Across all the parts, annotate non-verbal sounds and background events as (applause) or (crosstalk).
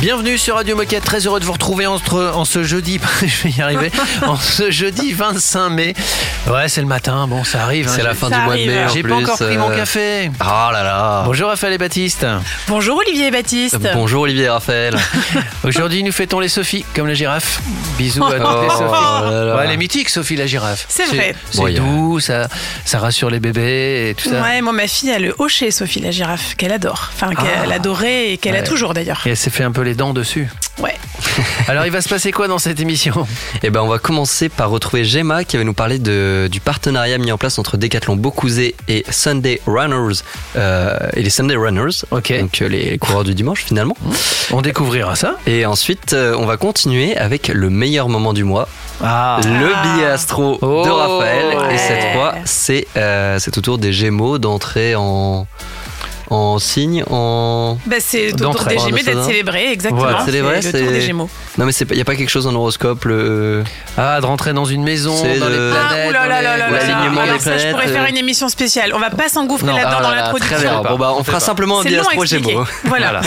Bienvenue sur Radio Moquette, très heureux de vous retrouver en, en ce jeudi, (laughs) je vais y arriver, (laughs) en ce jeudi 25 mai. Ouais, c'est le matin, bon, ça arrive. C'est hein. la fin du mois de mai. J'ai pas encore pris mon euh, café. Oh là là. Bonjour Raphaël et Baptiste. Bonjour Olivier et Baptiste. Bonjour Olivier et Raphaël. (laughs) Aujourd'hui, nous fêtons les Sophies, comme la girafe. Bisous à toutes les Oh Sophies. là là. Ouais, elle est mythique, Sophie la girafe. C'est vrai. C'est Bon, y a- doux, ça, ça rassure les bébés et tout ça. Ouais, moi ma fille a le hocher Sophie la girafe qu'elle adore, enfin qu'elle Ah. adorait et qu'elle a toujours d'ailleurs. Et elle s'est fait un peu les dents dessus. Ouais. (laughs) Alors, il va se passer quoi dans cette émission? Et ben on va commencer par retrouver Gemma qui va nous parler de, du partenariat mis en place entre Decathlon Beaucouzé et Sunday Runners euh, et les Sunday Runners. Ok. Donc euh, les coureurs du dimanche finalement. On découvrira ça. Et ensuite euh, on va continuer avec le meilleur moment du mois, Ah, le billet astro de Oh, Raphaël. ouais. Et cette fois c'est euh, c'est au tour des Gémeaux d'entrer en en signe en Bah, c'est au tour des Gémeaux d'être célébré, exactement. Voilà. Célébré, c'est le tour des Gémeaux. non mais c'est il y a pas quelque chose en horoscope le ah, de rentrer dans une maison, C'est dans le- les Ah, planètes. oulala, dans les- là, là, là, l'alignement là. des ça, je planètes, pourrais euh. faire une émission spéciale. On va pas s'engouffrer là-dedans Ah dans là là, l'introduction. très bien. Bon bah on fera simplement un C'est billet long à astro expliquer. Gémeaux. (laughs) Voilà.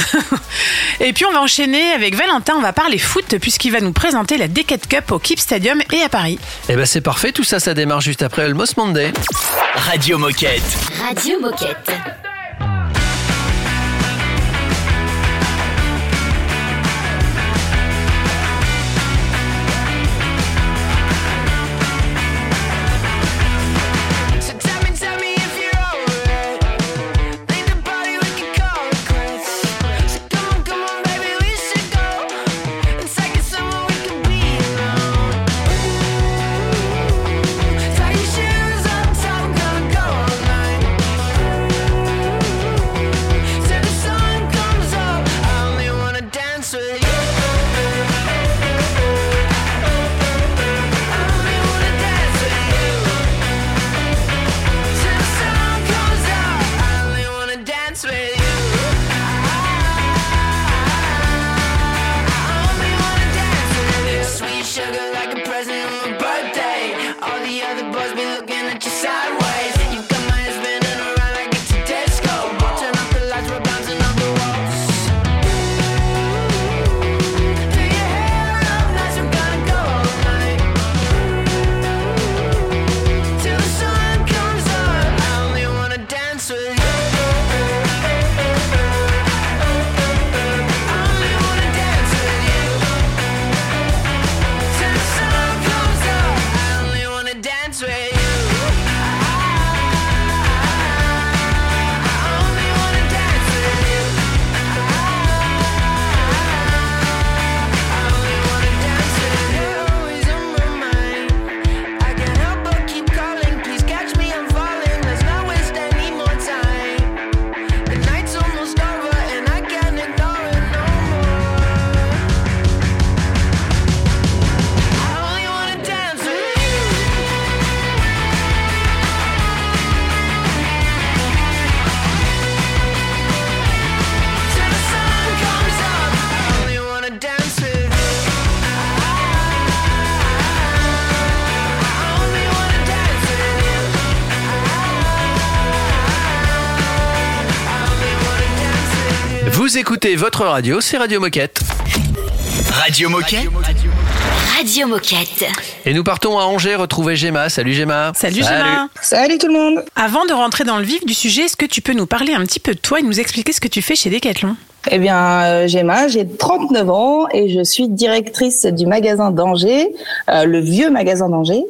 (laughs) et puis on va enchaîner avec Valentin. On va parler foot puisqu'il va nous présenter la Decade Cup au Keep Stadium et à Paris. Eh ben c'est parfait, tout ça, ça démarre juste après Almost Monday. Radio Moquette. Radio Moquette. Vous écoutez votre radio, c'est Radio Moquette. Radio Moquette. Radio Moquette. Et nous partons à Angers retrouver Gemma. Salut Gemma. Salut, Gemma. Salut tout le monde Avant de rentrer dans le vif du sujet, est-ce que tu peux nous parler un petit peu de toi et nous expliquer ce que tu fais chez Decathlon? Eh bien, euh, Gemma, j'ai 39 ans et je suis directrice du magasin d'Angers, euh, le vieux magasin d'Angers,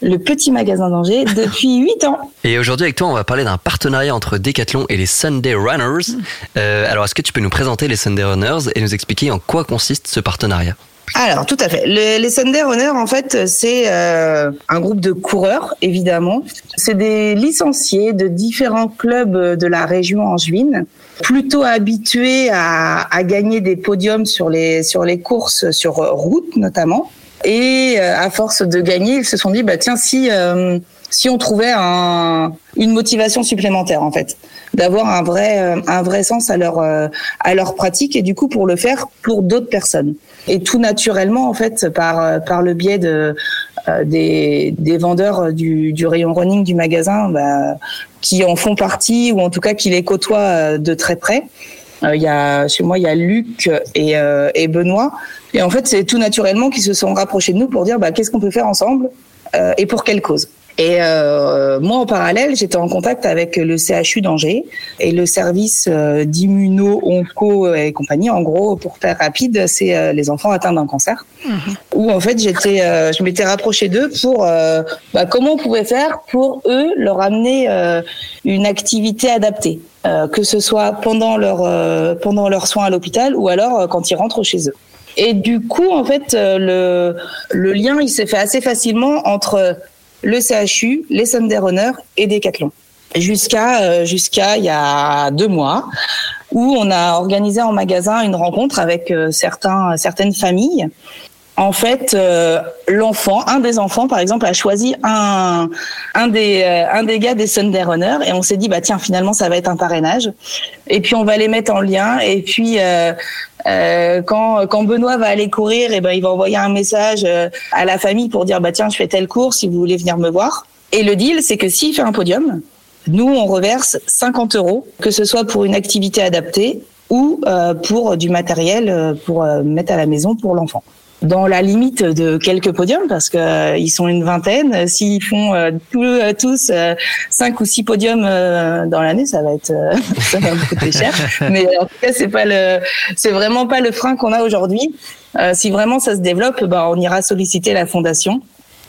le petit magasin d'Angers, depuis (laughs) 8 ans. Et aujourd'hui avec toi, on va parler d'un partenariat entre Decathlon et les Sunday Runners. Euh, alors, est-ce que tu peux nous présenter les Sunday Runners et nous expliquer en quoi consiste ce partenariat? Alors, tout à fait. Le- les Sunday Runners, en fait, c'est euh, un groupe de coureurs, évidemment. C'est des licenciés de différents clubs de la région angevine, plutôt habitués à, à gagner des podiums sur les, sur les courses sur route, notamment. Et euh, à force de gagner, ils se sont dit, bah tiens, si... euh, si on trouvait un, une motivation supplémentaire en fait, d'avoir un vrai euh, un vrai sens à leur euh, à leur pratique et du coup pour le faire pour d'autres personnes. Et tout naturellement en fait par par le biais de des, des vendeurs du, du rayon running du magasin bah, qui en font partie ou en tout cas qui les côtoient euh, de très près. Euh, Il y a chez moi il y a Luc et, euh, Benoît et en fait c'est tout naturellement qu'ils se sont rapprochés de nous pour dire bah, qu'est-ce qu'on peut faire ensemble euh, et pour quelle cause. Et euh, moi, en parallèle, j'étais en contact avec le CHU d'Angers et le service euh, d'immuno-onco et compagnie. En gros, pour faire rapide, c'est euh, les enfants atteints d'un cancer. Où en fait, j'étais, euh, je m'étais rapprochée d'eux pour euh, bah, comment on pouvait faire pour eux leur amener euh, une activité adaptée, euh, que ce soit pendant leur euh, pendant leurs soins à l'hôpital ou alors euh, quand ils rentrent chez eux. Et du coup, en fait, euh, le, le lien, il s'est fait assez facilement entre le CHU, les Sunday Runners et Decathlon. Jusqu'à euh, jusqu'à il y a deux mois, où on a organisé en magasin une rencontre avec euh, certains certaines familles. En fait, euh, l'enfant, un des enfants, par exemple, a choisi un un des euh, un des gars des Sunday Runners et on s'est dit bah tiens finalement ça va être un parrainage et puis on va les mettre en lien et puis euh, euh, quand quand Benoît va aller courir et ben il va envoyer un message euh, à la famille pour dire bah tiens je fais telle course si vous voulez venir me voir. Et le deal c'est que s'il fait un podium nous on reverse 50 euros que ce soit pour une activité adaptée ou euh, pour du matériel euh, pour mettre à la maison pour l'enfant dans la limite de quelques podiums parce que euh, ils sont une vingtaine. S'ils font euh, euh, tous euh, cinq ou six podiums euh, dans l'année, ça va être euh, (laughs) ça va coûter cher. Mais en tout cas, c'est pas le c'est vraiment pas le frein qu'on a aujourd'hui. Euh, si vraiment ça se développe, bah, on ira solliciter la fondation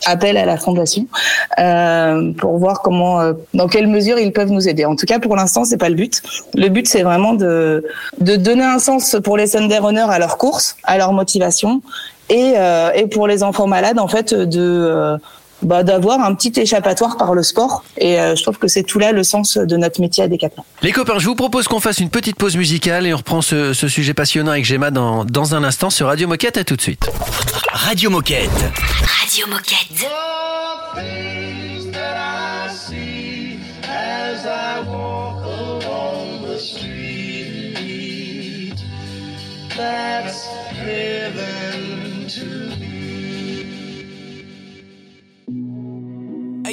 appel à la fondation euh, pour voir comment, euh, dans quelle mesure ils peuvent nous aider. En tout cas, pour l'instant, c'est pas le but. Le but, c'est vraiment de de donner un sens pour les Sunday Runners à leur course, à leur motivation, et euh, et pour les enfants malades, en fait, de euh, bah, d'avoir un petit échappatoire par le sport. Et euh, je trouve que c'est tout là le sens de notre métier à Decathlon. Les copains, je vous propose qu'on fasse une petite pause musicale et on reprend ce, ce sujet passionnant avec Gemma dans, dans un instant sur Radio Moquette. À tout de suite. Radio Moquette. Radio Moquette.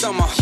Summer,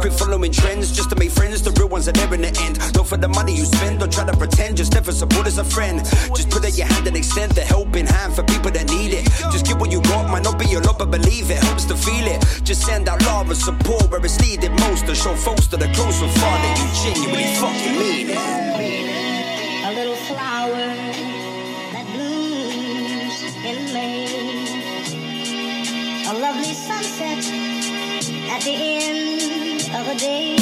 Quit following trends just to make friends, the real ones are there in the end. Not for the money you spend, don't try to pretend, just never support as a friend. Just put out your hand and extend the helping hand for people that need it. Just give what you got, might not be a lot, but believe it helps to feel it. Just send out love and support where it's needed most to show folks that are close with far that you genuinely fucking mean it. A little flower that blooms in May. A lovely sunset at the end holiday.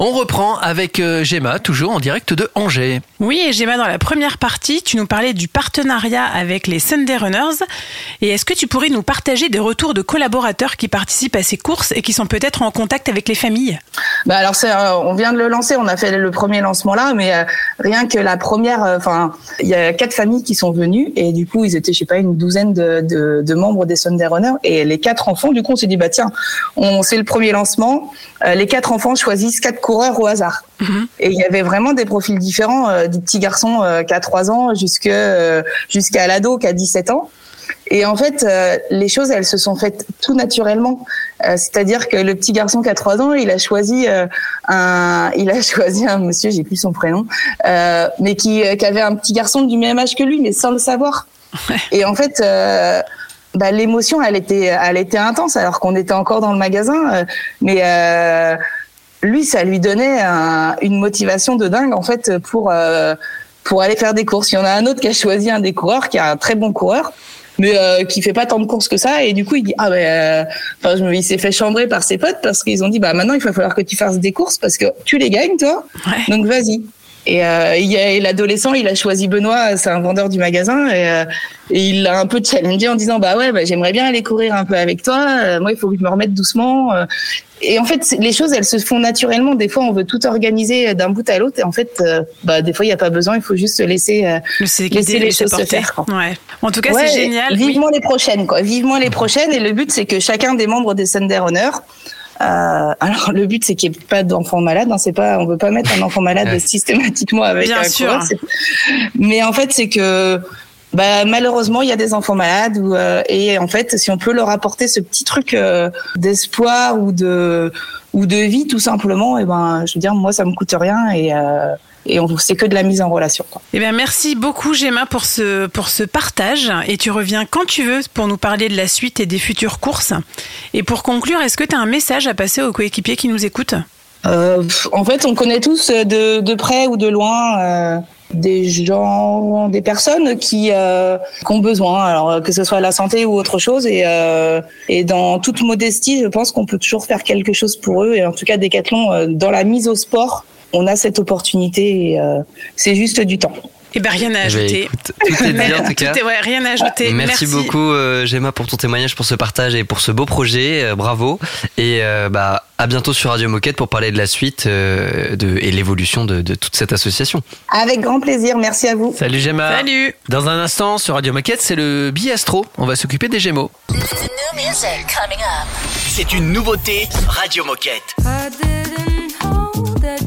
On reprend avec euh, Gemma, toujours en direct de Angers. Oui, et Gemma, dans la première partie, tu nous parlais du partenariat avec les Sunday Runners. Et est-ce que tu pourrais nous partager des retours de collaborateurs qui participent à ces courses et qui sont peut-être en contact avec les familles? Bah alors euh, on vient de le lancer, on a fait le premier lancement là, mais euh, rien que la première, euh, enfin il y a quatre familles qui sont venues et du coup ils étaient je sais pas une douzaine de, de, de membres des Sunday Runners et les quatre enfants du coup on s'est dit bah tiens on c'est le premier lancement, euh, les quatre enfants choisissent quatre coureurs au hasard et il y avait vraiment des profils différents, euh, du petit garçon euh, qui a 3 ans euh, jusqu'à l'ado qui a 17 ans. Et en fait, les choses, elles se sont faites tout naturellement. C'est-à-dire que le petit garçon qui a 3 ans, il a choisi un, il a (laughs) choisi un monsieur, j'ai plus son prénom, mais qui, qui avait un petit garçon du même âge que lui, mais sans le savoir. Et en fait, bah, l'émotion, elle était, elle était intense, alors qu'on était encore dans le magasin. euh, mais euh, lui, ça lui donnait un- une motivation de dingue, en fait, pour euh, pour aller faire des courses. Il y en a un autre qui a choisi un des coureurs, qui est un très bon coureur, mais euh, qui fait pas tant de courses que ça. Et du coup, il dit ah ben, euh, me- il s'est fait chambrer par ses potes parce qu'ils ont dit bah maintenant il va falloir que tu fasses des courses parce que tu les gagnes toi, Ouais. donc vas-y. Et, euh, et l'adolescent, il a choisi Benoît, c'est un vendeur du magasin, et, euh, et il l'a un peu challengé en disant bah ouais, bah, j'aimerais bien aller courir un peu avec toi. Euh, moi, il faut que je me remette doucement. Et en fait, les choses, elles se font naturellement. Des fois, on veut tout organiser d'un bout à l'autre, et en fait, bah des fois, il y a pas besoin. Il faut juste se laisser. Laisser les laisser choses se faire, quoi. Ouais. En tout cas, Ouais, c'est génial. Oui. Vivement les prochaines, quoi. Vivement les prochaines. Et le but, c'est que chacun des membres des Sunday Runners. Euh, alors le but c'est qu'il n'y ait pas d'enfants malades. Hein, c'est pas, on veut pas mettre un enfant malade systématiquement avec Bien un sûr. coureur, Mais en fait c'est que bah, malheureusement il y a des enfants malades ou, euh, et en fait si on peut leur apporter ce petit truc euh, d'espoir ou de ou de vie tout simplement, et ben je veux dire moi ça me coûte rien et euh, et on c'est que de la mise en relation. Quoi. Eh bien, merci beaucoup, Gemma, pour ce, pour ce partage. Et tu reviens quand tu veux pour nous parler de la suite et des futures courses. Et pour conclure, est-ce que tu as un message à passer aux coéquipiers qui nous écoutent? Euh, en fait, on connaît tous de, de près ou de loin euh, des gens, des personnes qui, euh, qui ont besoin, alors que ce soit la santé ou autre chose. Et, euh, et dans toute modestie, je pense qu'on peut toujours faire quelque chose pour eux. Et en tout cas, Decathlon, euh, dans la mise au sport, on a cette opportunité. Euh, c'est juste du temps. Eh bien, rien à ben, ajouter. écoute, tout est dit en (laughs) tout cas. Tout est- ouais, rien à ajouter. Merci, beaucoup euh, Gemma pour ton témoignage, pour ce partage et pour ce beau projet. euh, bravo. Et euh, bah à bientôt sur Radio Moquette pour parler de la suite euh, de, et l'évolution de, de toute cette association. Avec grand plaisir. Merci à vous. Salut Gemma. Salut. Dans un instant, sur Radio Moquette, c'est le biastro. On va s'occuper des Gémeaux. C'est une nouveauté Radio Moquette. I didn't know that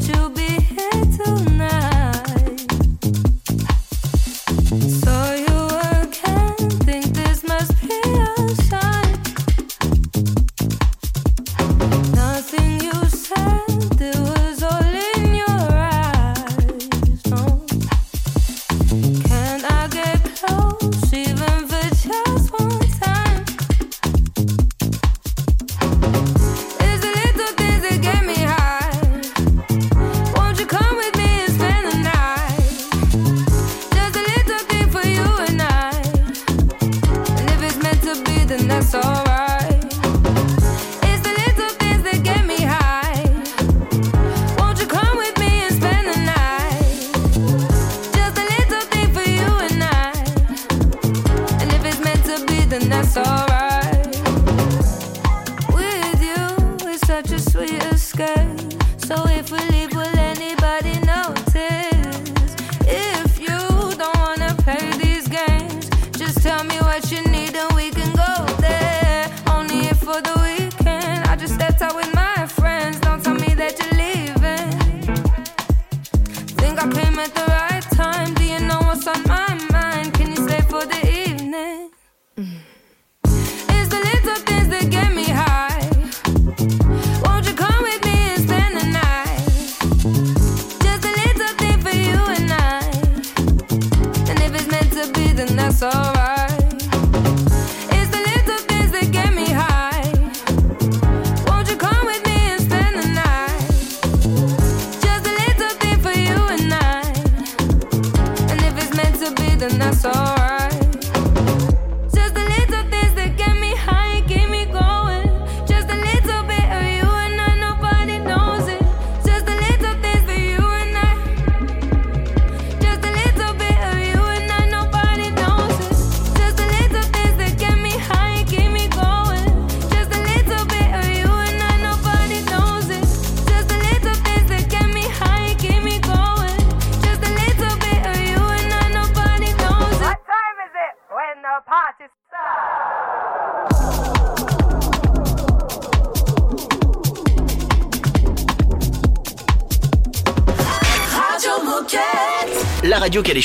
radio qu'elle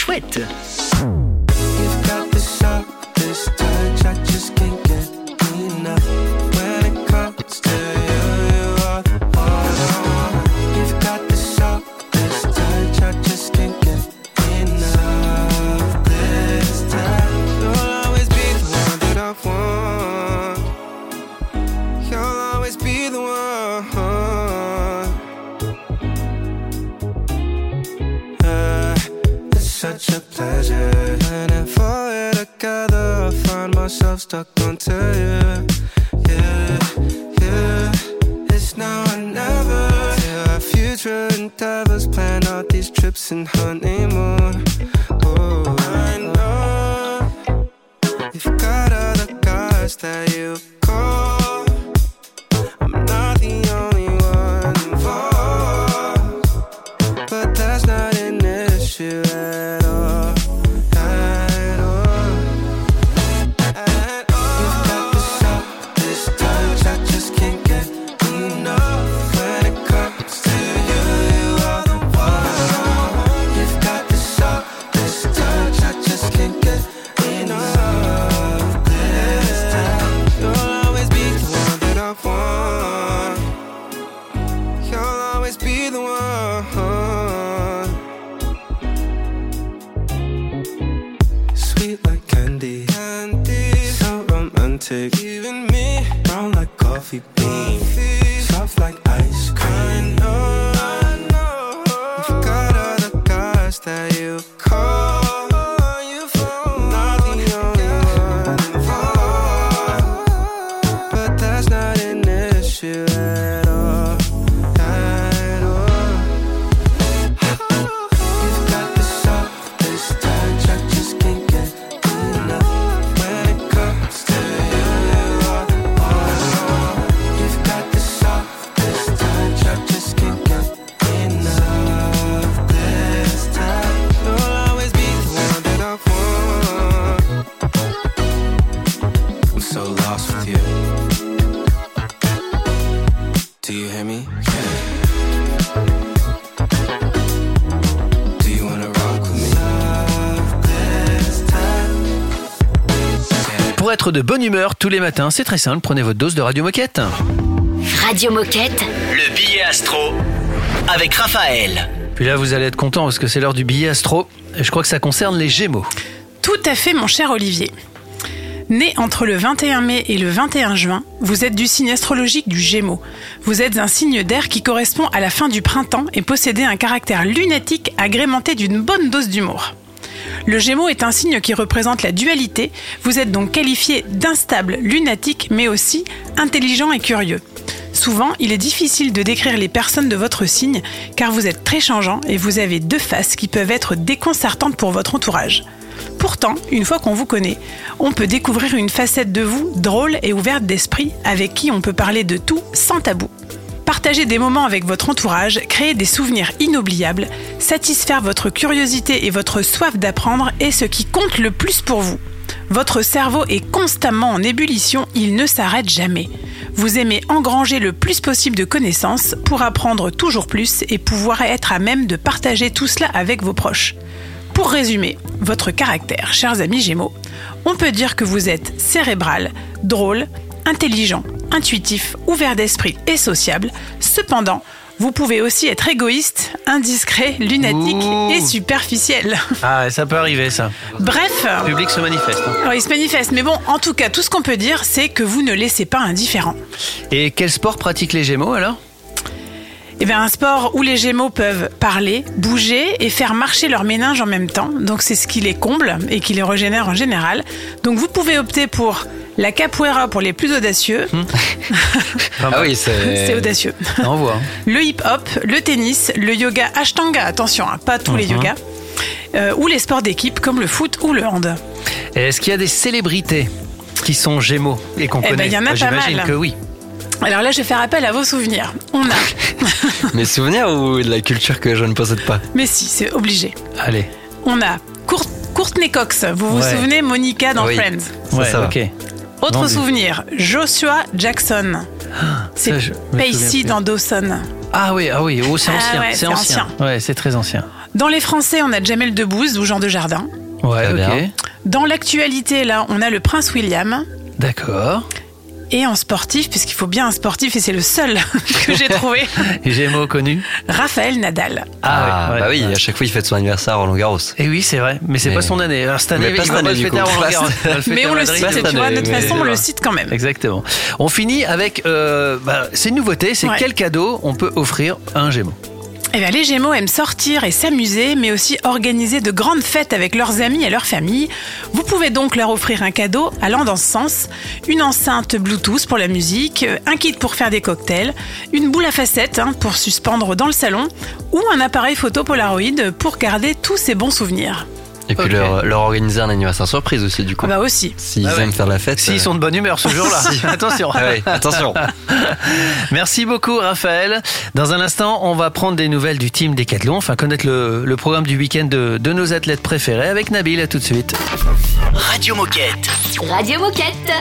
être de bonne humeur tous les matins, c'est très simple, prenez votre dose de Radio Moquette. Radio Moquette. Le billet astro avec Raphaël. Puis là, vous allez être content parce que c'est l'heure du billet astro. Et je crois que ça concerne les Gémeaux. Tout à fait, mon cher Olivier. Né entre le 21 mai et le 21 juin, vous êtes du signe astrologique du Gémeaux. Vous êtes un signe d'air qui correspond à la fin du printemps et possédez un caractère lunatique agrémenté d'une bonne dose d'humour. Le Gémeaux est un signe qui représente la dualité. Vous êtes donc qualifié d'instable, lunatique, mais aussi intelligent et curieux. Souvent, il est difficile de décrire les personnes de votre signe car vous êtes très changeant et vous avez deux faces qui peuvent être déconcertantes pour votre entourage. Pourtant, une fois qu'on vous connaît, on peut découvrir une facette de vous drôle et ouverte d'esprit avec qui on peut parler de tout sans tabou. Partager des moments avec votre entourage, créer des souvenirs inoubliables, satisfaire votre curiosité et votre soif d'apprendre est ce qui compte le plus pour vous. Votre cerveau est constamment en ébullition, il ne s'arrête jamais. Vous aimez engranger le plus possible de connaissances pour apprendre toujours plus et pouvoir être à même de partager tout cela avec vos proches. Pour résumer votre caractère, chers amis Gémeaux, on peut dire que vous êtes cérébral, drôle, intelligent, intuitif, ouvert d'esprit et sociable. Cependant, vous pouvez aussi être égoïste, indiscret, lunatique Ouh. et superficiel. Ah, ça peut arriver, ça. Bref, Le public se manifeste. hein. alors, il se manifeste. Mais bon, en tout cas, tout ce qu'on peut dire, c'est que vous ne laissez pas indifférent. Et quel sport pratiquent les Gémeaux alors? Eh bien, un sport où les Gémeaux peuvent parler, bouger et faire marcher leur méninge en même temps. Donc, c'est ce qui les comble et qui les régénère en général. Donc, vous pouvez opter pour la capoeira pour les plus audacieux. (laughs) Ah oui, c'est. C'est audacieux. On voit. (laughs) Le hip-hop, le tennis, le yoga ashtanga, attention, hein, pas tous les Mhm. yogas. euh, ou les sports d'équipe comme le foot ou le hand. Est-ce qu'il y a des célébrités qui sont Gémeaux et qu'on Eh ben, connaît? il y en a pas J'imagine mal. que oui. Alors là, je vais faire appel à vos souvenirs. On a, (laughs) Mes souvenirs ou de la culture que je ne possède pas? Mais si, c'est obligé. Allez. On a Court- Courtney Cox. Vous vous Ouais. souvenez, Monica dans Oui. Friends? Ça, ouais, ça va. ok. Autre Vendu. souvenir, Joshua Jackson. C'est ça, je me Pacey souviens plus. dans Dawson. Ah oui, ah oui, oh, c'est Ah ancien. ouais, c'est c'est ancien. Ouais, c'est très ancien. Dans les Français, on a Jamel Debbouze ou Jean de Jardin. Ouais, Très ok. bien. Dans l'actualité, là, on a le prince William. D'accord. Et en sportif, puisqu'il faut bien un sportif, et c'est le seul (laughs) que j'ai trouvé, Et Gémeaux connus Raphaël Nadal. Ah, ouais. bah oui, à chaque fois il fête son anniversaire à Roland Garros. Et oui, c'est vrai, mais c'est Mais- pas son année. Alors cette année, Mais pas il va pas le fêter à. Roland Garros. Mais on le cite, cette tu vois, de toute façon, on le cite quand même. Exactement. On finit avec, euh, bah, c'est une nouveauté, c'est Ouais. quel cadeau on peut offrir à un Gémeaux? Eh bien, les Gémeaux aiment sortir et s'amuser, mais aussi organiser de grandes fêtes avec leurs amis et leur famille. Vous pouvez donc leur offrir un cadeau allant dans ce sens. Une enceinte Bluetooth pour la musique, euh, un kit pour faire des cocktails, une boule à facettes hein, pour suspendre dans le salon, ou un appareil photo Polaroid pour garder tous ces bons souvenirs. Et puis leur, leur organiser un anniversaire surprise aussi, du coup. Ah bah aussi. S'ils Ah ouais. aiment faire la fête. S'ils euh, sont de bonne humeur ce jour-là. (laughs) Attention. ah ouais, attention. (laughs) Merci beaucoup Raphaël. Dans un instant, on va prendre des nouvelles du team Décathlon, enfin connaître le, le programme du week-end de, de nos athlètes préférés avec Nabil. À tout de suite. Radio Moquette. Radio Moquette.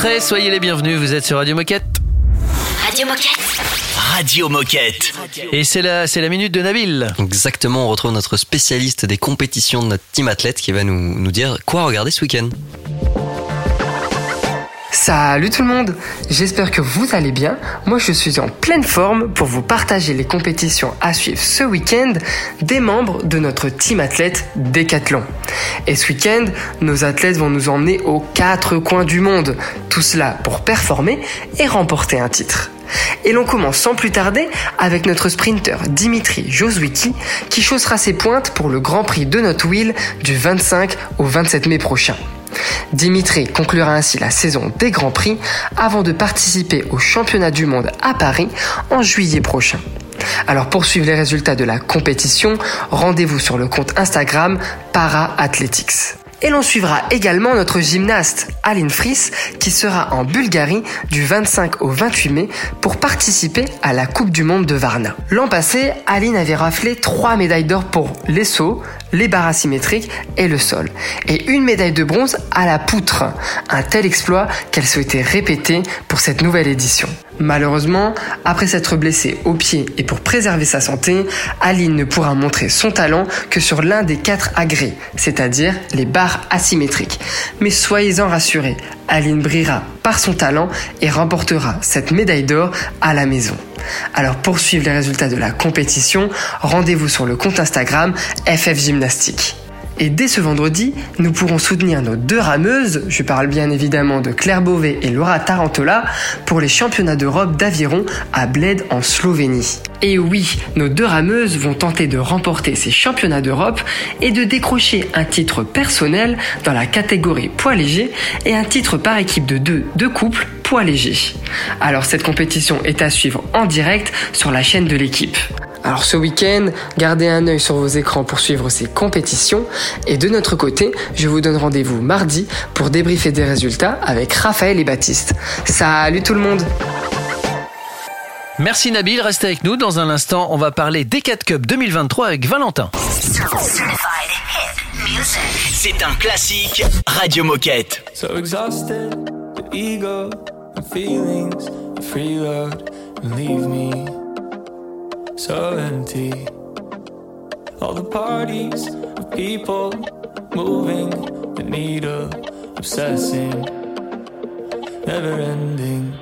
Entrez, soyez les bienvenus, vous êtes sur Radio Moquette. Radio Moquette. Radio Moquette. Et c'est la, c'est la minute de Nabil. Exactement, on retrouve notre spécialiste des compétitions de notre team athlète qui va nous, nous dire quoi regarder ce week-end. Salut tout le monde, j'espère que vous allez bien. Moi je suis en pleine forme pour vous partager les compétitions à suivre ce week-end des membres de notre team athlète Décathlon. Et ce week-end, nos athlètes vont nous emmener aux quatre coins du monde, tout cela pour performer et remporter un titre. Et l'on commence sans plus tarder avec notre sprinter Dimitri Joswicki qui chaussera ses pointes pour le Grand Prix de Not Wheel du 25 au 27 mai prochain. Dimitri conclura ainsi la saison des Grands Prix avant de participer au championnat du monde à Paris en juillet prochain. Alors pour suivre les résultats de la compétition, rendez-vous sur le compte Instagram Para Athletics. Et l'on suivra également notre gymnaste Aline Fris qui sera en Bulgarie du 25 au 28 mai pour participer à la Coupe du Monde de Varna. L'an passé, Aline avait raflé trois médailles d'or pour les sauts, les barres asymétriques et le sol. Et une médaille de bronze à la poutre. Un tel exploit qu'elle souhaitait répéter pour cette nouvelle édition. Malheureusement, après s'être blessée au pied et pour préserver sa santé, Aline ne pourra montrer son talent que sur l'un des quatre agrès, c'est-à-dire les barres asymétriques. Mais soyez-en rassurés, Aline brillera par son talent et remportera cette médaille d'or à la maison. Alors pour suivre les résultats de la compétition, rendez-vous sur le compte Instagram FF Gymnastique. Et dès ce vendredi, nous pourrons soutenir nos deux rameuses, je parle bien évidemment de Claire Beauvais et Laura Tarantola, pour les championnats d'Europe d'aviron à Bled en Slovénie. Et oui, nos deux rameuses vont tenter de remporter ces championnats d'Europe et de décrocher un titre personnel dans la catégorie poids léger et un titre par équipe de deux de couple poids léger. Alors cette compétition est à suivre en direct sur la chaîne de l'équipe. Alors ce week-end, gardez un œil sur vos écrans pour suivre ces compétitions. Et de notre côté, je vous donne rendez-vous mardi pour débriefer des résultats avec Raphaël et Baptiste. Salut tout le monde Merci Nabil, restez avec nous. Dans un instant, on va parler des 4 Cup 2023 avec Valentin. C'est un classique Radio Moquette. So exhausted, the ego and feelings, the freeload, and leave me so empty. All the parties of people moving, the needle obsessing, never ending.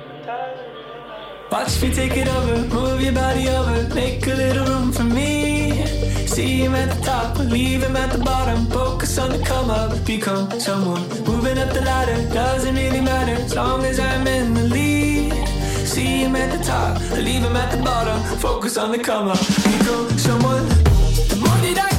Watch me take it over, move your body over, make a little room for me. See him at the top, leave him at the bottom. Focus on the come up, become someone. Moving up the ladder, doesn't really matter as long as I'm in the lead. See him at the top, leave him at the bottom. Focus on the come up, become someone. The more that I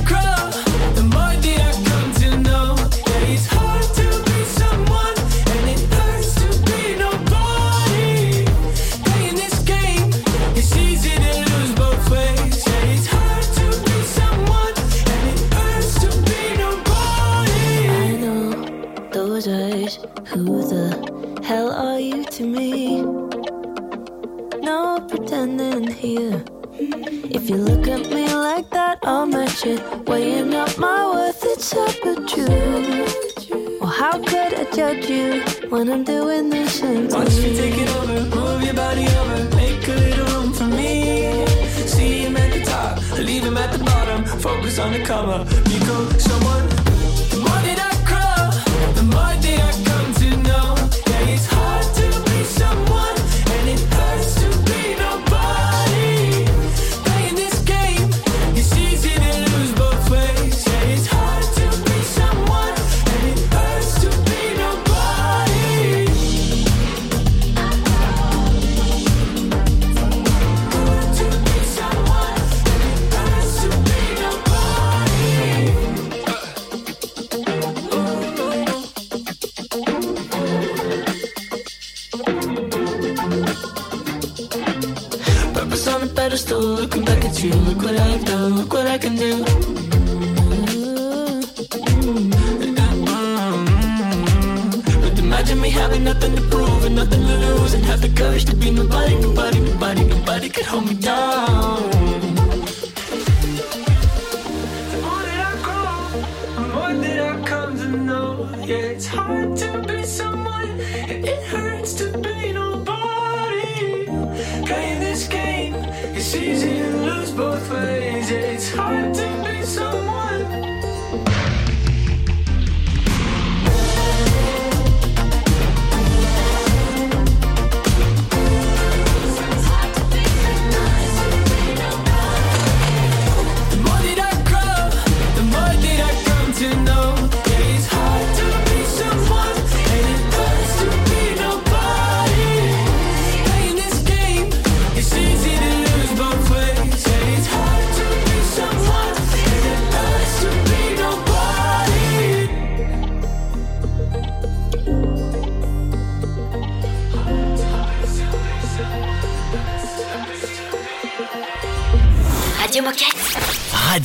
when I'm doing Watch me you? take it over, move your body over, make a little room for me. See him at the top, leave him at the bottom. Focus on the come up,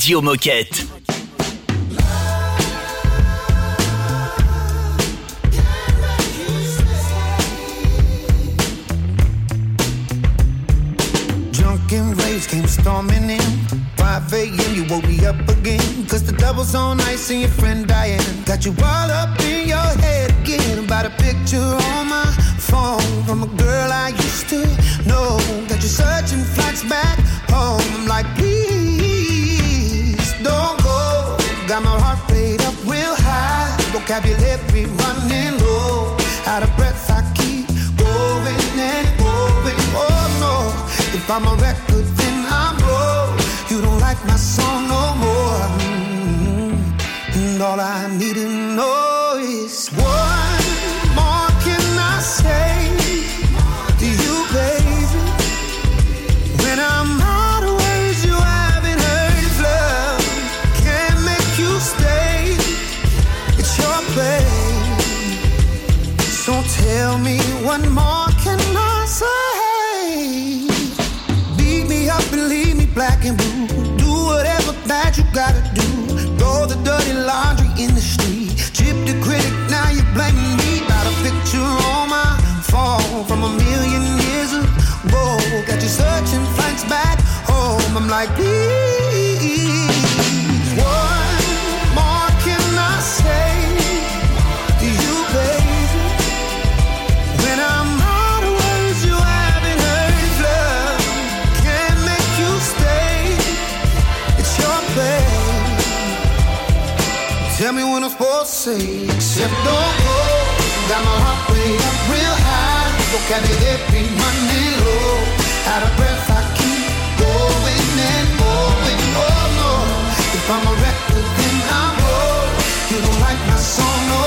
Radio Moquette. Drunken rays came storming in. 5 a.m. You woke me up again. Cause the double's on ice and your friend Diane got you all up in your head again. About a picture black and blue. Do whatever that you gotta do. Throw the dirty laundry in the street. Chip the critic, now you blaming me. Got a picture on my phone from a million years ago. Got you searching flights back home. I'm like, please, Say, except don't go. Got my heart way up real high. Vocabulary running low. Out of breath, I keep going and going. Oh no, if I'm a record, then I'm broke. You don't like my song no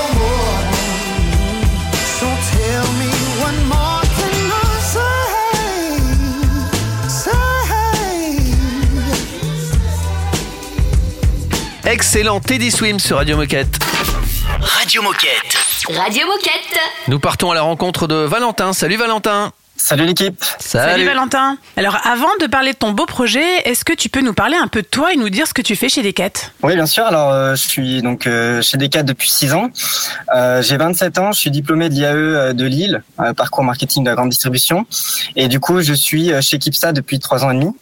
Excellent Teddy Swim sur Radio Moquette. Radio Moquette. Radio Moquette. Nous partons à la rencontre de Valentin. Salut Valentin. Salut l'équipe. Salut. Valentin. Alors avant de parler de ton beau projet, est-ce que tu peux nous parler un peu de toi et nous dire ce que tu fais chez Decat? Oui, bien sûr. Alors euh, je suis donc euh, chez Decat depuis 6 ans. Euh, J'ai 27 ans, je suis diplômé de l'IAE de Lille, parcours marketing de la grande distribution. Et du coup, je suis chez Kipsta depuis 3 ans et demi.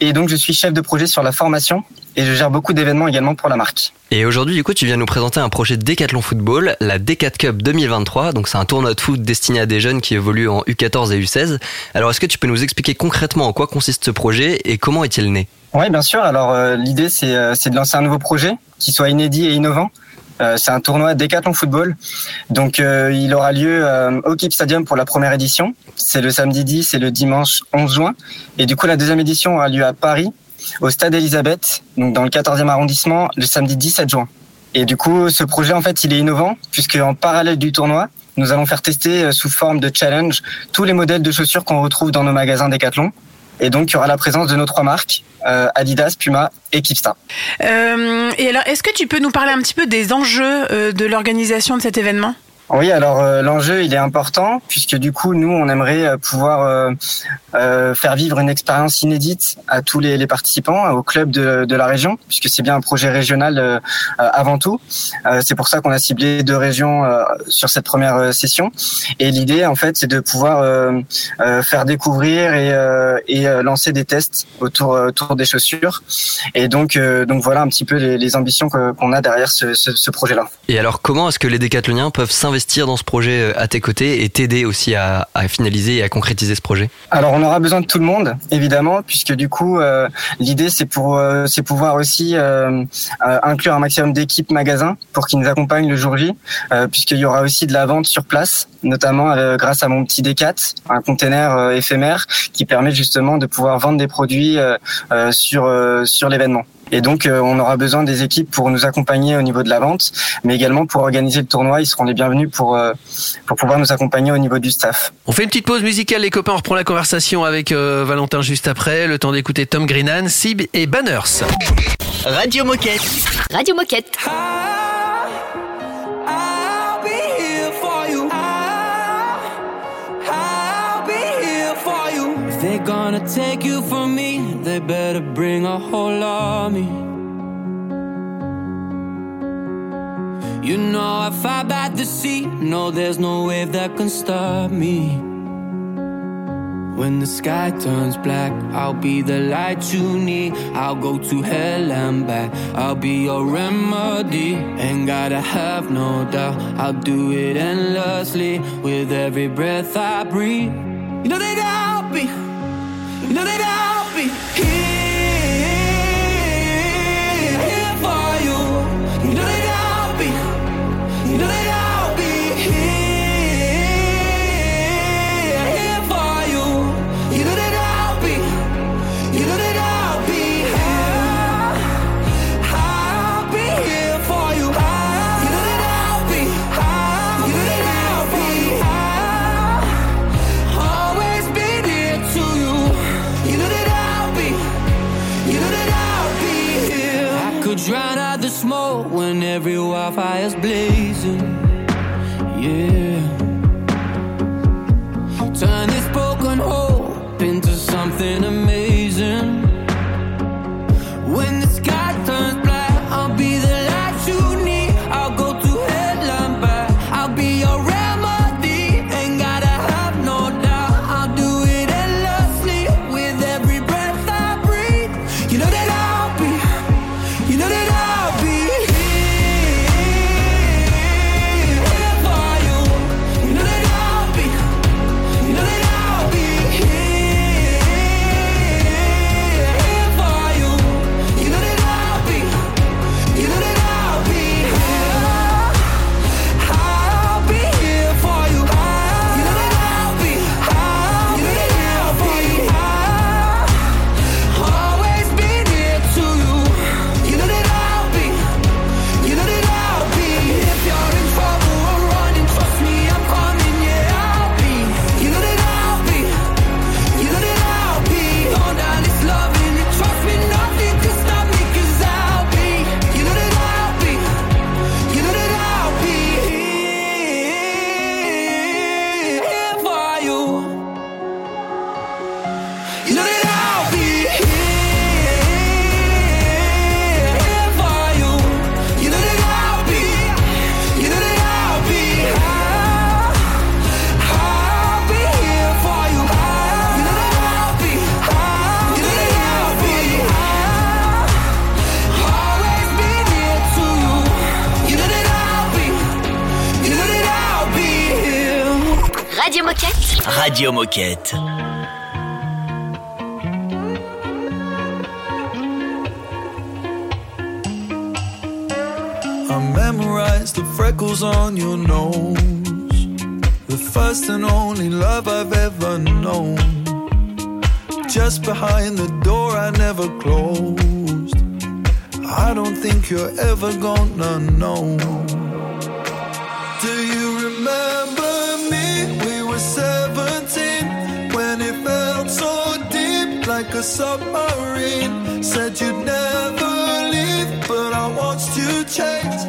Et donc je suis chef de projet sur la formation et je gère beaucoup d'événements également pour la marque. Et aujourd'hui, du coup, tu viens nous présenter un projet Décathlon Football, la Decat Cup 2023. Donc, c'est un tournoi de foot destiné à des jeunes qui évoluent en U14 et U16. Alors, est-ce que tu peux nous expliquer concrètement en quoi consiste ce projet et comment est-il né? Oui, bien sûr. Alors, euh, l'idée, c'est euh, c'est de lancer un nouveau projet qui soit inédit et innovant. Euh, c'est un tournoi Décathlon Football. Donc, il aura lieu au Keep Stadium pour la première édition. C'est le samedi 10 et le dimanche 11 juin. Et du coup, la deuxième édition aura lieu à Paris au stade Elisabeth, donc dans le 14e arrondissement, le samedi 17 juin. Et du coup, ce projet, en fait, il est innovant, puisque en parallèle du tournoi, nous allons faire tester euh, sous forme de challenge tous les modèles de chaussures qu'on retrouve dans nos magasins Decathlon. Et donc, il y aura la présence de nos trois marques, euh, Adidas, Puma et Kipsta. Euh, et alors, est-ce que tu peux nous parler un petit peu des enjeux de l'organisation de cet événement? Oui, alors euh, l'enjeu il est important puisque du coup nous on aimerait euh, pouvoir euh, euh, faire vivre une expérience inédite à tous les, les participants, au club de, de la région puisque c'est bien un projet régional euh, avant tout. C'est pour ça qu'on a ciblé deux régions sur cette première session et l'idée en fait c'est de pouvoir faire découvrir et, et lancer des tests autour autour des chaussures et donc donc voilà un petit peu les, les ambitions qu'on a derrière ce, ce, ce projet là. Et alors, comment est-ce que les décathloniens peuvent s'investir s'investir dans ce projet euh, à tes côtés et t'aider aussi à, finaliser et à concrétiser ce projet? Alors on aura besoin de tout le monde, évidemment, puisque du coup euh, l'idée c'est pour euh, c'est pouvoir aussi inclure un maximum d'équipes magasins pour qu'ils nous accompagnent le jour J, puisqu'il y aura aussi de la vente sur place, notamment grâce à mon petit D4, un container éphémère qui permet justement de pouvoir vendre des produits sur sur l'événement. Et donc, euh, on aura besoin des équipes pour nous accompagner au niveau de la vente, mais également pour organiser le tournoi. Ils seront les bienvenus pour euh, pour pouvoir nous accompagner au niveau du staff. On fait une petite pause musicale, les copains. On reprend la conversation avec euh, Valentin juste après. Le temps d'écouter Tom Greenan, Sib et Banners. Radio Moquette. Radio Moquette. I'll If they're gonna take you from me, they better bring a whole army. You know I fight by the sea. No, there's no wave that can stop me. When the sky turns black, I'll be the light you need. I'll go to hell and back. I'll be your remedy. Ain't gotta have no doubt. I'll do it endlessly with every breath I breathe. You know that I'll be. Know that I'll be here. fires blazing. Radio Moquette. I memorized the freckles on your nose. The first and only love I've ever known. Just behind the door I never closed. I don't think you're ever gonna know. A submarine. Said you'd never leave, but I watched you change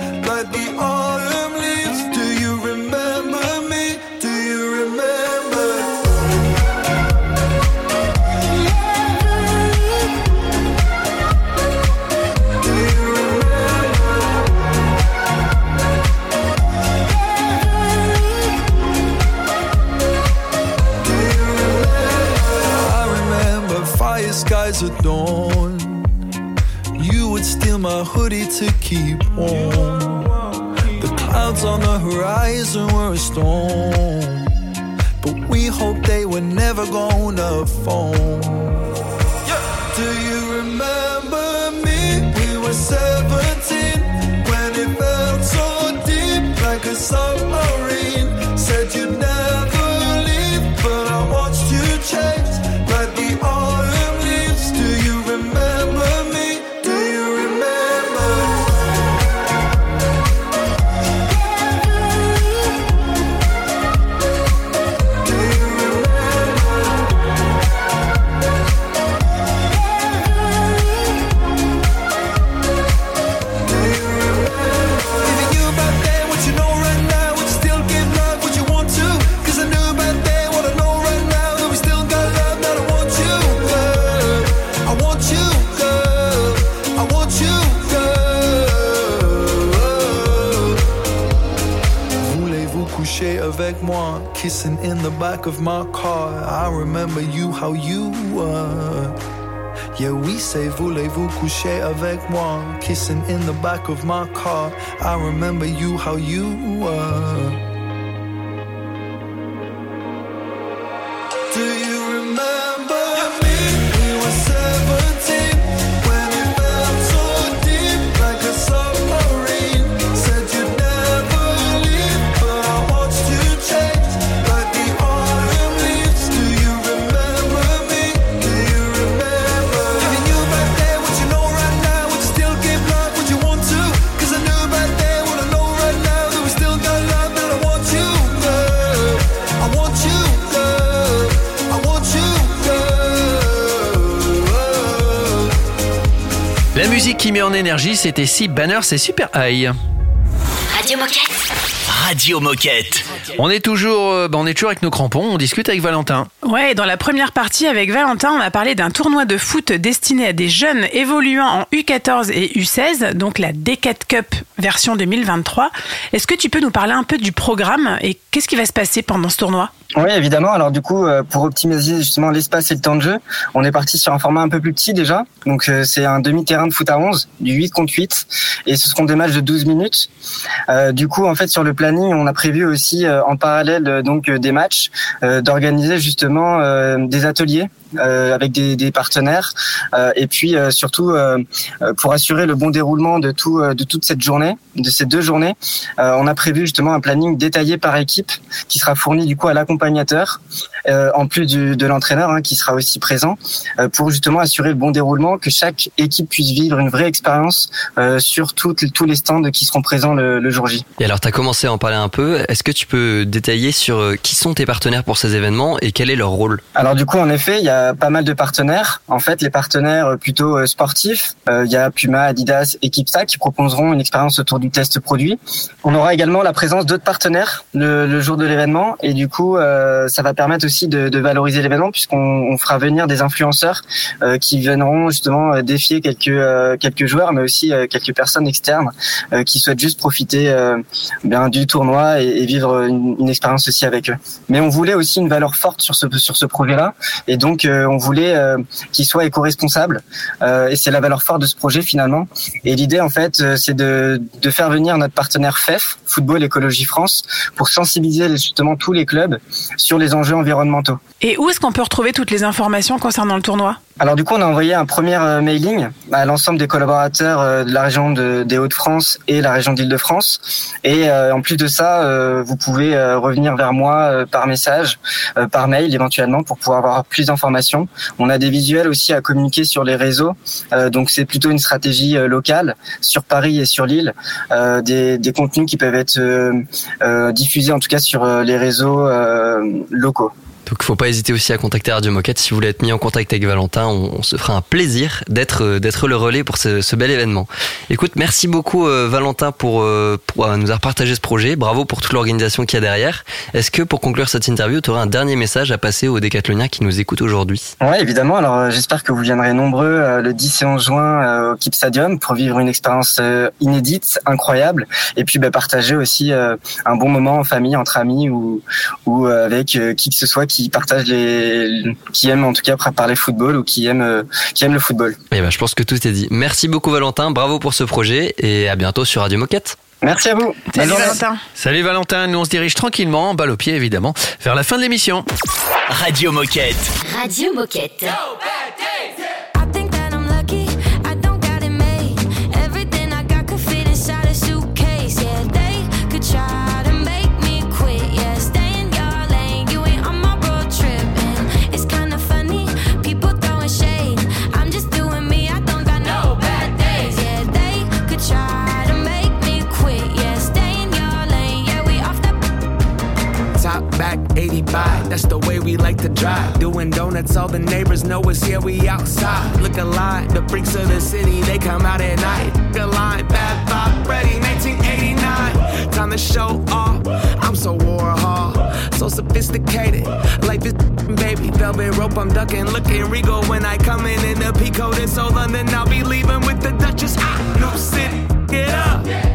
keep warm. The clouds on the horizon were a storm. But we hoped they were never gonna fall. In the back of my car. I remember you, how you were. Yeah, we say voulez-vous coucher avec moi? Kissing in the back of my car. I remember you, how you were. Qui met en énergie, c'était si Banner, c'est super high. Radio Moquette. Radio Moquette. On est toujours, euh, bah, on est toujours avec nos crampons. On discute avec Valentin. Ouais, dans la première partie avec Valentin, on a parlé d'un tournoi de foot destiné à des jeunes évoluant en U14 et U16, donc la D4 Cup version 2023. Est-ce que tu peux nous parler un peu du programme et qu'est-ce qui va se passer pendant ce tournoi? Oui, évidemment. Alors du coup, euh, pour optimiser justement l'espace et le temps de jeu, on est parti sur un format un peu plus petit déjà. Donc euh, c'est un demi-terrain de foot à 11, du 8 contre 8, et ce seront des matchs de 12 minutes. Euh, du coup, en fait, sur le planning, on a prévu aussi en parallèle donc des matchs, d'organiser justement des ateliers avec des, des partenaires, euh, et puis euh, surtout euh, euh, pour assurer le bon déroulement de tout euh, de toute cette journée, de ces deux journées, euh, on a prévu justement un planning détaillé par équipe qui sera fourni du coup à l'accompagnateur, euh, en plus du, de l'entraîneur hein, qui sera aussi présent euh, pour justement assurer le bon déroulement, que chaque équipe puisse vivre une vraie expérience euh, sur toutes- tous les stands qui seront présents le, le jour J. Et alors, tu as commencé à en parler un peu. Est-ce que tu peux détailler sur qui sont tes partenaires pour ces événements et quel est leur rôle? Alors du coup, en effet, il y a pas mal de partenaires. En fait, les partenaires plutôt sportifs, il y a Puma, Adidas et Kipsa qui proposeront une expérience autour du test produit. On aura également la présence d'autres partenaires le, le jour de l'événement et du coup, ça va permettre aussi de, valoriser l'événement puisqu'on on fera venir des influenceurs euh, qui viendront justement euh, défier quelques euh, quelques joueurs, mais aussi quelques personnes externes qui souhaitent juste profiter bien du tournoi et, vivre une, expérience aussi avec eux. Mais on voulait aussi une valeur forte sur ce sur ce projet-là, et donc on voulait qu'il soit éco-responsable. Et c'est la valeur forte de ce projet finalement. Et l'idée en fait, c'est de de faire venir notre partenaire FEF, Football Écologie France, pour sensibiliser justement tous les clubs sur les enjeux environnementaux. Et où est-ce qu'on peut retrouver toutes les informations concernant le tournoi? Alors du coup, on a envoyé un premier euh, mailing à l'ensemble des collaborateurs euh, de la région de- des Hauts-de-France et la région d'Île-de-France. Et euh, en plus de ça, euh, vous pouvez euh, revenir vers moi par message, par mail éventuellement pour pouvoir avoir plus d'informations. On a des visuels aussi à communiquer sur les réseaux. Donc c'est plutôt une stratégie locale sur Paris et sur l'île. Des, des contenus qui peuvent être diffusés en tout cas sur les réseaux locaux. Donc, faut pas hésiter aussi à contacter Radio Moquette. Si vous voulez être mis en contact avec Valentin, on, se fera un plaisir d'être euh, d'être le relais pour ce, ce bel événement. Écoute, merci beaucoup euh, Valentin pour, euh, pour nous avoir partagé ce projet. Bravo pour toute l'organisation qu'il y a derrière. Est-ce que pour conclure cette interview, tu aurais un dernier message à passer aux décathloniens qui nous écoutent aujourd'hui? Ouais, évidemment. Alors, j'espère que vous viendrez nombreux le 10 et 11 juin au Keep Stadium pour vivre une expérience inédite, incroyable, et puis bah, partager aussi un bon moment en famille, entre amis ou ou avec qui que ce soit qui partage les, qui aime en tout cas parler football ou qui aime euh, qui aime le football. Eh ben, je pense que tout est dit. Merci beaucoup Valentin. Bravo pour ce projet et à bientôt sur Radio Moquette. Merci à vous. Salut Valentin. Salut Valentin, nous on se dirige tranquillement, balle au pied évidemment, vers la fin de l'émission. Radio Moquette. Radio Moquette. Donuts, all the neighbors know it's here, we outside. Look alive, the freaks of the city, they come out at night. Look line, bad vibe, ready, 1989. Time to show off, I'm so Warhol, so sophisticated. Life is (laughs) baby, velvet rope, I'm ducking, looking regal when I come in in the Pico. It's old London, I'll be leaving with the Duchess. Ah, new city, get up.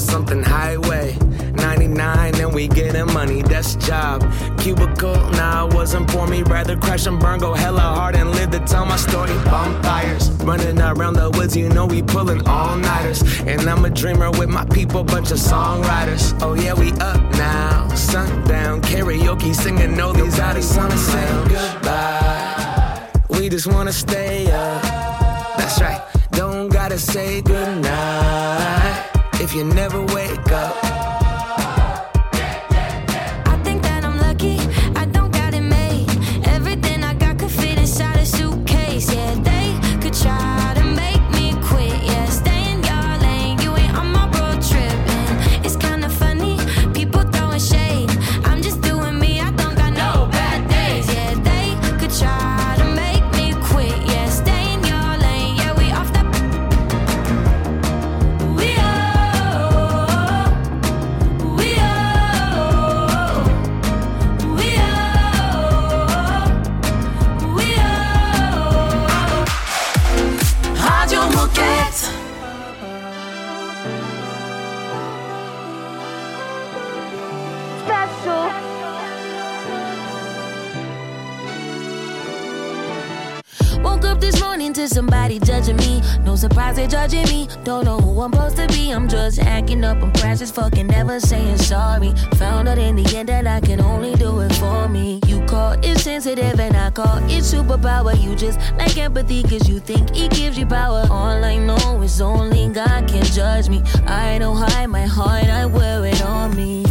Something highway. 99 and we getting money, that's job. Cubicle, nah, wasn't for me. Rather crash and burn, go hella hard and live to tell my story. Bonfires, running around the woods, you know we pulling all nighters. And I'm a dreamer with my people, bunch of songwriters. Oh yeah, we up now. Sundown, karaoke, singing all these out of say goodbye. We just wanna stay up. That's right. Don't gotta say goodnight if you never wake up. Somebody judging me. No surprise they judging me. Don't know who I'm supposed to be. I'm just acting up. I'm precious, fucking never saying sorry. Found out in the end that I can only do it for me. You call it sensitive and I call it superpower. You just like empathy cause you think it gives you power. All I know is only God can judge me. I don't hide my heart, I wear it on me.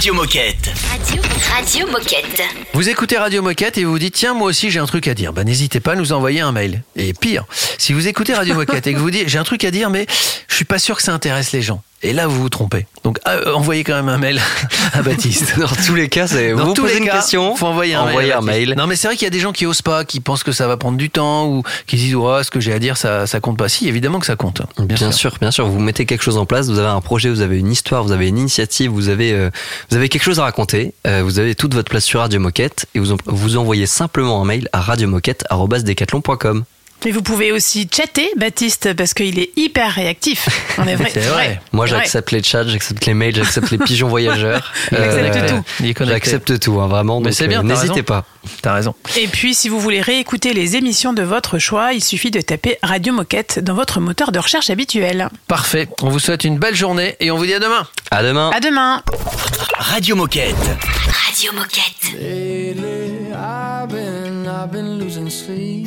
Radio Moquette. Radio, Radio Moquette. Vous écoutez Radio Moquette et vous vous dites tiens moi aussi j'ai un truc à dire. Bah n'hésitez pas à nous envoyer un mail. Et pire, si vous écoutez Radio Moquette et que vous dites j'ai un truc à dire mais je suis pas sûr que ça intéresse les gens. Et là vous vous trompez. Donc euh, envoyez quand même un mail (laughs) à Baptiste. Dans tous les cas, c'est vous tous posez une cas, question, faut envoyer un envoyez mail. un mail. Non mais c'est vrai qu'il y a des gens qui osent pas, qui pensent que ça va prendre du temps ou qui se disent ouais ce que j'ai à dire ça ça compte pas. Si évidemment que ça compte. Bien, sûr. bien sûr, vous mettez quelque chose en place, vous avez un projet, vous avez une histoire, vous avez une initiative, vous avez, euh, vous avez quelque chose à raconter, euh, vous avez toute votre place sur Radio Moquette et vous, vous envoyez simplement un mail à radiomoquette.com. Mais vous pouvez aussi chatter Baptiste parce qu'il est hyper réactif. On (laughs) est vrai. Moi, C'est vrai. j'accepte les chats, j'accepte les mails, j'accepte les pigeons voyageurs. (laughs) Il accepte tout. J'accepte tout, hein, vraiment. Mais donc, c'est bien, euh, N'hésitez pas. T'as raison. Et puis, si vous voulez réécouter les émissions de votre choix, il suffit de taper Radio Moquette dans votre moteur de recherche habituel. Parfait. On vous souhaite une belle journée et on vous dit à demain. À demain. À demain. Radio Moquette. Radio Moquette. Lately, I've been, I've been losing sleep,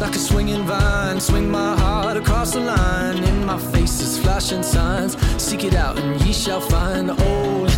Like a swinging vine. Swing my heart across the line. In my face is flashing signs. Seek it out and ye shall find. Old,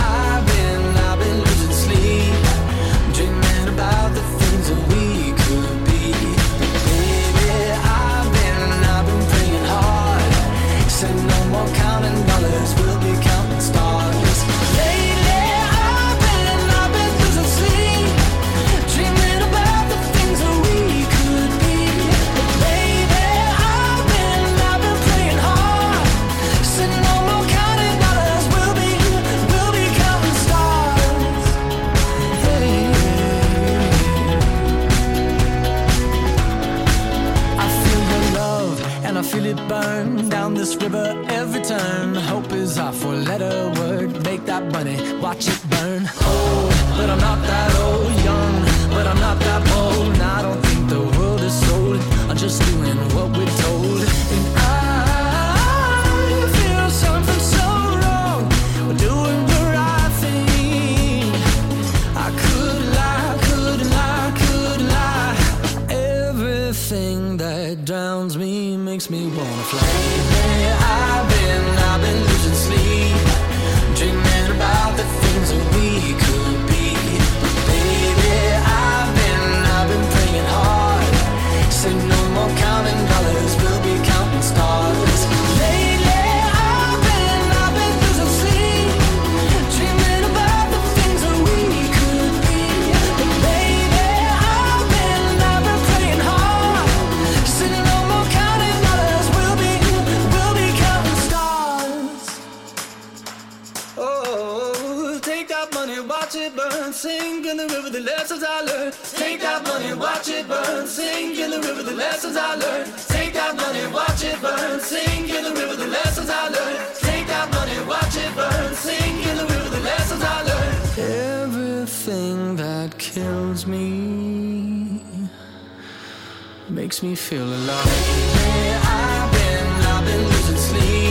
This river every turn. Hope is our four letter word. Make that money, watch it burn. Old, but I'm not that old. me feel alive. I've been, I've been losing sleep.